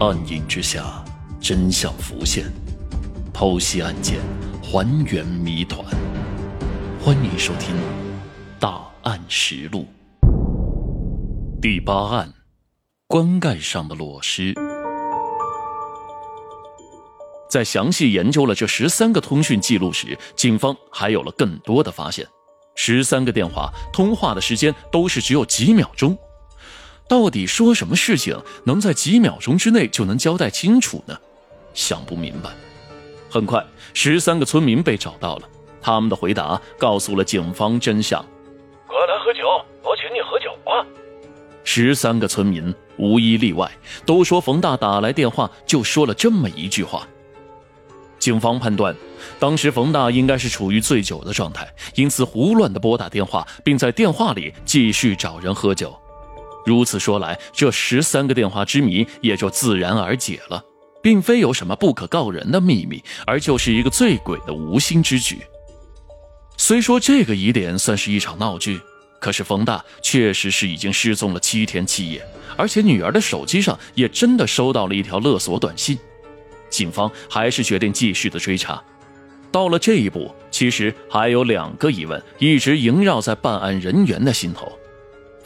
暗影之下，真相浮现，剖析案件，还原谜团。欢迎收听《大案实录》第八案：棺盖上的裸尸。在详细研究了这十三个通讯记录时，警方还有了更多的发现。十三个电话通话的时间都是只有几秒钟。到底说什么事情能在几秒钟之内就能交代清楚呢？想不明白。很快，十三个村民被找到了，他们的回答告诉了警方真相。快来喝酒，我请你喝酒啊！十三个村民无一例外都说冯大打来电话就说了这么一句话。警方判断，当时冯大应该是处于醉酒的状态，因此胡乱的拨打电话，并在电话里继续找人喝酒。如此说来，这十三个电话之谜也就自然而解了，并非有什么不可告人的秘密，而就是一个醉鬼的无心之举。虽说这个疑点算是一场闹剧，可是冯大确实是已经失踪了七天七夜，而且女儿的手机上也真的收到了一条勒索短信。警方还是决定继续的追查。到了这一步，其实还有两个疑问一直萦绕在办案人员的心头。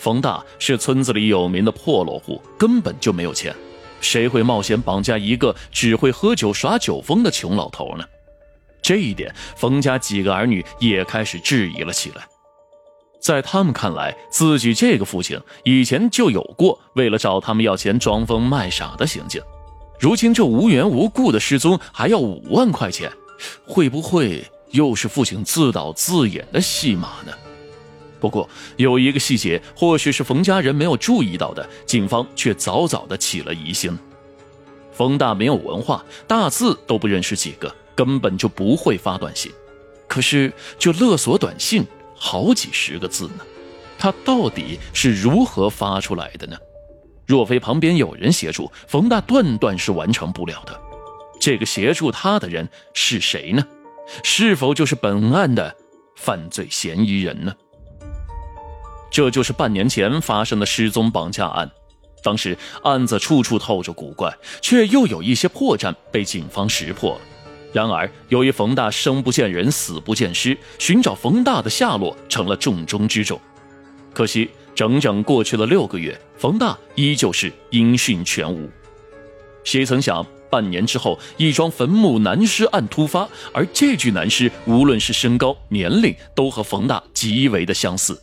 冯大是村子里有名的破落户，根本就没有钱，谁会冒险绑架一个只会喝酒耍酒疯的穷老头呢？这一点，冯家几个儿女也开始质疑了起来。在他们看来，自己这个父亲以前就有过为了找他们要钱装疯卖傻的行径，如今这无缘无故的失踪还要五万块钱，会不会又是父亲自导自演的戏码呢？不过有一个细节，或许是冯家人没有注意到的，警方却早早的起了疑心。冯大没有文化，大字都不认识几个，根本就不会发短信。可是这勒索短信好几十个字呢，他到底是如何发出来的呢？若非旁边有人协助，冯大断断是完成不了的。这个协助他的人是谁呢？是否就是本案的犯罪嫌疑人呢？这就是半年前发生的失踪绑架案，当时案子处处透着古怪，却又有一些破绽被警方识破了。然而，由于冯大生不见人，死不见尸，寻找冯大的下落成了重中之重。可惜，整整过去了六个月，冯大依旧是音讯全无。谁曾想，半年之后，一桩坟墓男尸案突发，而这具男尸无论是身高、年龄，都和冯大极为的相似。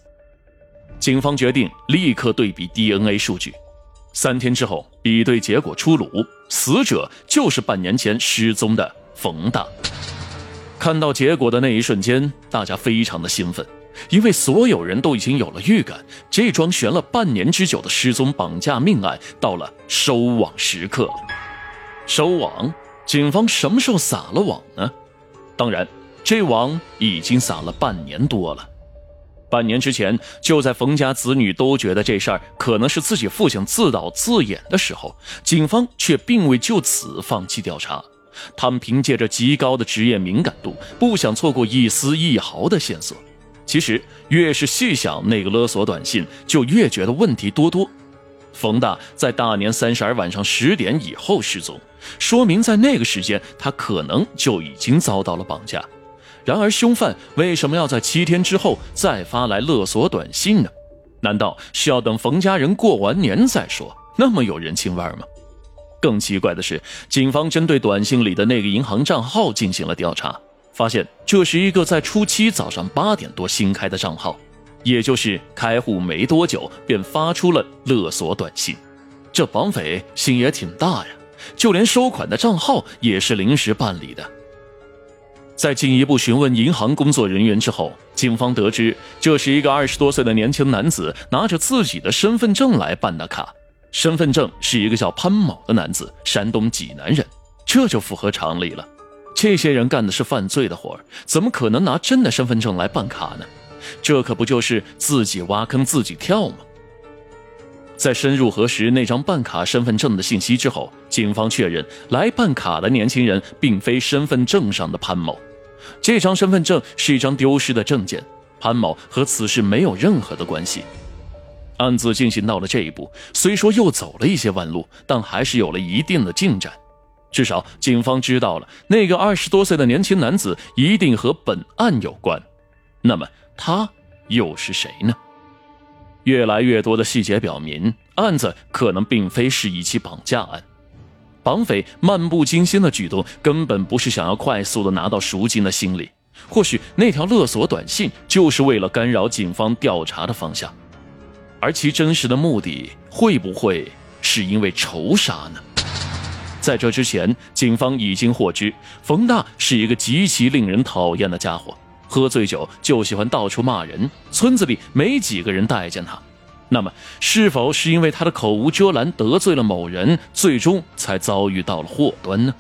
警方决定立刻对比 DNA 数据，三天之后，比对结果出炉，死者就是半年前失踪的冯大。看到结果的那一瞬间，大家非常的兴奋，因为所有人都已经有了预感，这桩悬了半年之久的失踪绑架命案到了收网时刻了。收网，警方什么时候撒了网呢？当然，这网已经撒了半年多了。半年之前，就在冯家子女都觉得这事儿可能是自己父亲自导自演的时候，警方却并未就此放弃调查。他们凭借着极高的职业敏感度，不想错过一丝一毫的线索。其实，越是细想那个勒索短信，就越觉得问题多多。冯大在大年三十儿晚上十点以后失踪，说明在那个时间，他可能就已经遭到了绑架。然而，凶犯为什么要在七天之后再发来勒索短信呢？难道是要等冯家人过完年再说？那么有人情味吗？更奇怪的是，警方针对短信里的那个银行账号进行了调查，发现这是一个在初七早上八点多新开的账号，也就是开户没多久便发出了勒索短信。这绑匪心也挺大呀，就连收款的账号也是临时办理的。在进一步询问银行工作人员之后，警方得知这是一个二十多岁的年轻男子拿着自己的身份证来办的卡。身份证是一个叫潘某的男子，山东济南人，这就符合常理了。这些人干的是犯罪的活怎么可能拿真的身份证来办卡呢？这可不就是自己挖坑自己跳吗？在深入核实那张办卡身份证的信息之后，警方确认来办卡的年轻人并非身份证上的潘某。这张身份证是一张丢失的证件，潘某和此事没有任何的关系。案子进行到了这一步，虽说又走了一些弯路，但还是有了一定的进展。至少警方知道了那个二十多岁的年轻男子一定和本案有关。那么他又是谁呢？越来越多的细节表明，案子可能并非是一起绑架案。绑匪漫不经心的举动，根本不是想要快速的拿到赎金的心理。或许那条勒索短信就是为了干扰警方调查的方向，而其真实的目的会不会是因为仇杀呢？在这之前，警方已经获知冯大是一个极其令人讨厌的家伙，喝醉酒就喜欢到处骂人，村子里没几个人待见他。那么，是否是因为他的口无遮拦得罪了某人，最终才遭遇到了祸端呢？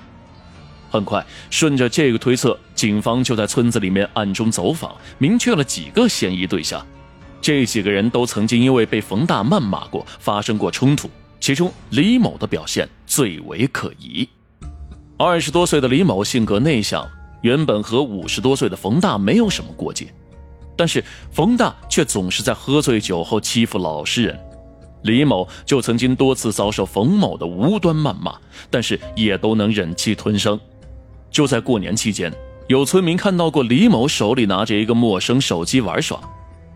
很快，顺着这个推测，警方就在村子里面暗中走访，明确了几个嫌疑对象。这几个人都曾经因为被冯大谩骂过，发生过冲突。其中，李某的表现最为可疑。二十多岁的李某性格内向，原本和五十多岁的冯大没有什么过节。但是冯大却总是在喝醉酒后欺负老实人，李某就曾经多次遭受冯某的无端谩骂，但是也都能忍气吞声。就在过年期间，有村民看到过李某手里拿着一个陌生手机玩耍，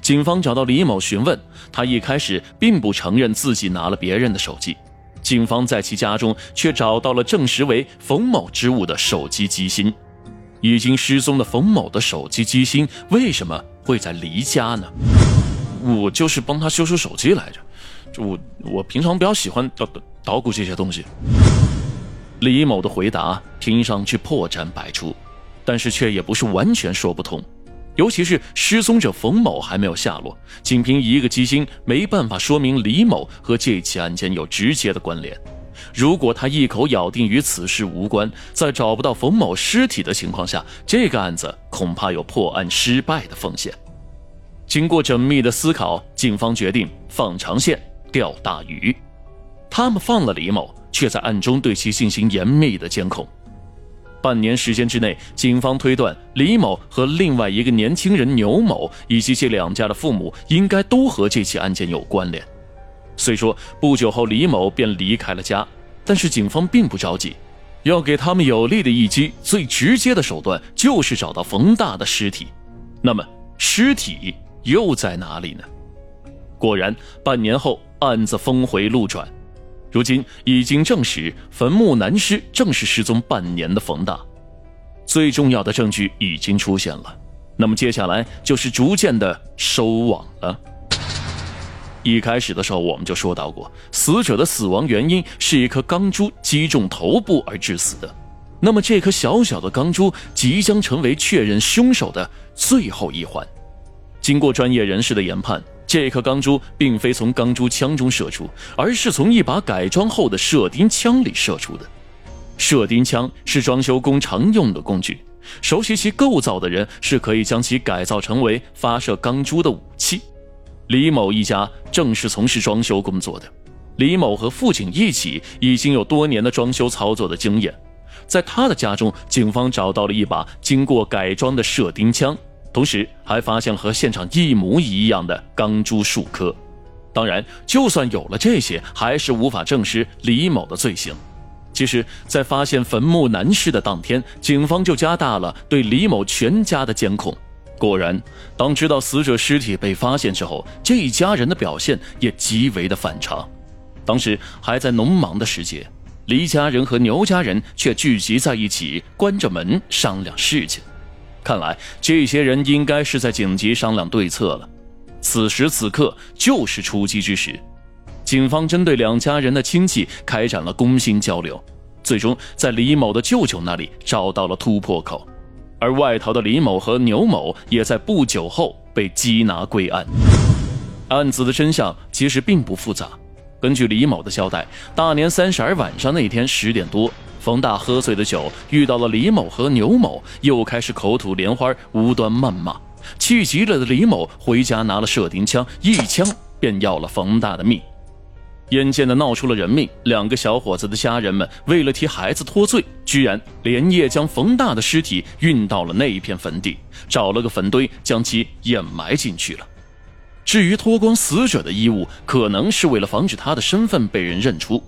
警方找到李某询问，他一开始并不承认自己拿了别人的手机。警方在其家中却找到了证实为冯某之物的手机机芯。已经失踪的冯某的手机机芯为什么会在黎家呢？我就是帮他修修手机来着，我我平常比较喜欢捣捣捣鼓这些东西。李某的回答听上去破绽百出，但是却也不是完全说不通。尤其是失踪者冯某还没有下落，仅凭一个机芯没办法说明李某和这起案件有直接的关联。如果他一口咬定与此事无关，在找不到冯某尸体的情况下，这个案子恐怕有破案失败的风险。经过缜密的思考，警方决定放长线钓大鱼。他们放了李某，却在暗中对其进行严密的监控。半年时间之内，警方推断李某和另外一个年轻人牛某以及这两家的父母应该都和这起案件有关联。虽说不久后李某便离开了家，但是警方并不着急，要给他们有力的一击，最直接的手段就是找到冯大的尸体。那么尸体又在哪里呢？果然，半年后案子峰回路转，如今已经证实坟墓男尸正是失踪半年的冯大。最重要的证据已经出现了，那么接下来就是逐渐的收网了。一开始的时候，我们就说到过，死者的死亡原因是一颗钢珠击中头部而致死的。那么，这颗小小的钢珠即将成为确认凶手的最后一环。经过专业人士的研判，这颗钢珠并非从钢珠枪中射出，而是从一把改装后的射钉枪里射出的。射钉枪是装修工常用的工具，熟悉其构造的人是可以将其改造成为发射钢珠的武器。李某一家正是从事装修工作的，李某和父亲一起已经有多年的装修操作的经验，在他的家中，警方找到了一把经过改装的射钉枪，同时还发现了和现场一模一样的钢珠数颗。当然，就算有了这些，还是无法证实李某的罪行。其实，在发现坟墓男尸的当天，警方就加大了对李某全家的监控。果然，当知道死者尸体被发现之后，这一家人的表现也极为的反常。当时还在农忙的时节，黎家人和牛家人却聚集在一起，关着门商量事情。看来这些人应该是在紧急商量对策了。此时此刻就是出击之时，警方针对两家人的亲戚开展了攻心交流，最终在李某的舅舅那里找到了突破口。而外逃的李某和牛某也在不久后被缉拿归案。案子的真相其实并不复杂。根据李某的交代，大年三十儿晚上那天十点多，冯大喝醉的酒遇到了李某和牛某，又开始口吐莲花，无端谩骂。气急了的李某回家拿了射钉枪，一枪便要了冯大的命。眼见的闹出了人命，两个小伙子的家人们为了替孩子脱罪，居然连夜将冯大的尸体运到了那一片坟地，找了个坟堆将其掩埋进去了。至于脱光死者的衣物，可能是为了防止他的身份被人认出。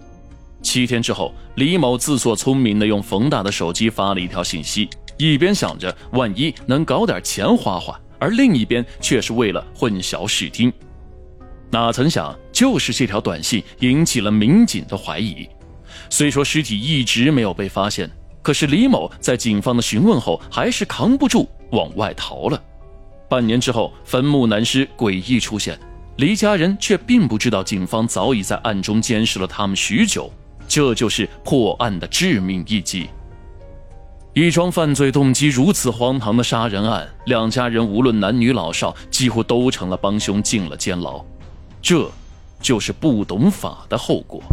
七天之后，李某自作聪明地用冯大的手机发了一条信息，一边想着万一能搞点钱花花，而另一边却是为了混淆视听。哪曾想，就是这条短信引起了民警的怀疑。虽说尸体一直没有被发现，可是李某在警方的询问后，还是扛不住往外逃了。半年之后，坟墓男尸诡异出现，李家人却并不知道警方早已在暗中监视了他们许久。这就是破案的致命一击。一桩犯罪动机如此荒唐的杀人案，两家人无论男女老少，几乎都成了帮凶，进了监牢。这，就是不懂法的后果。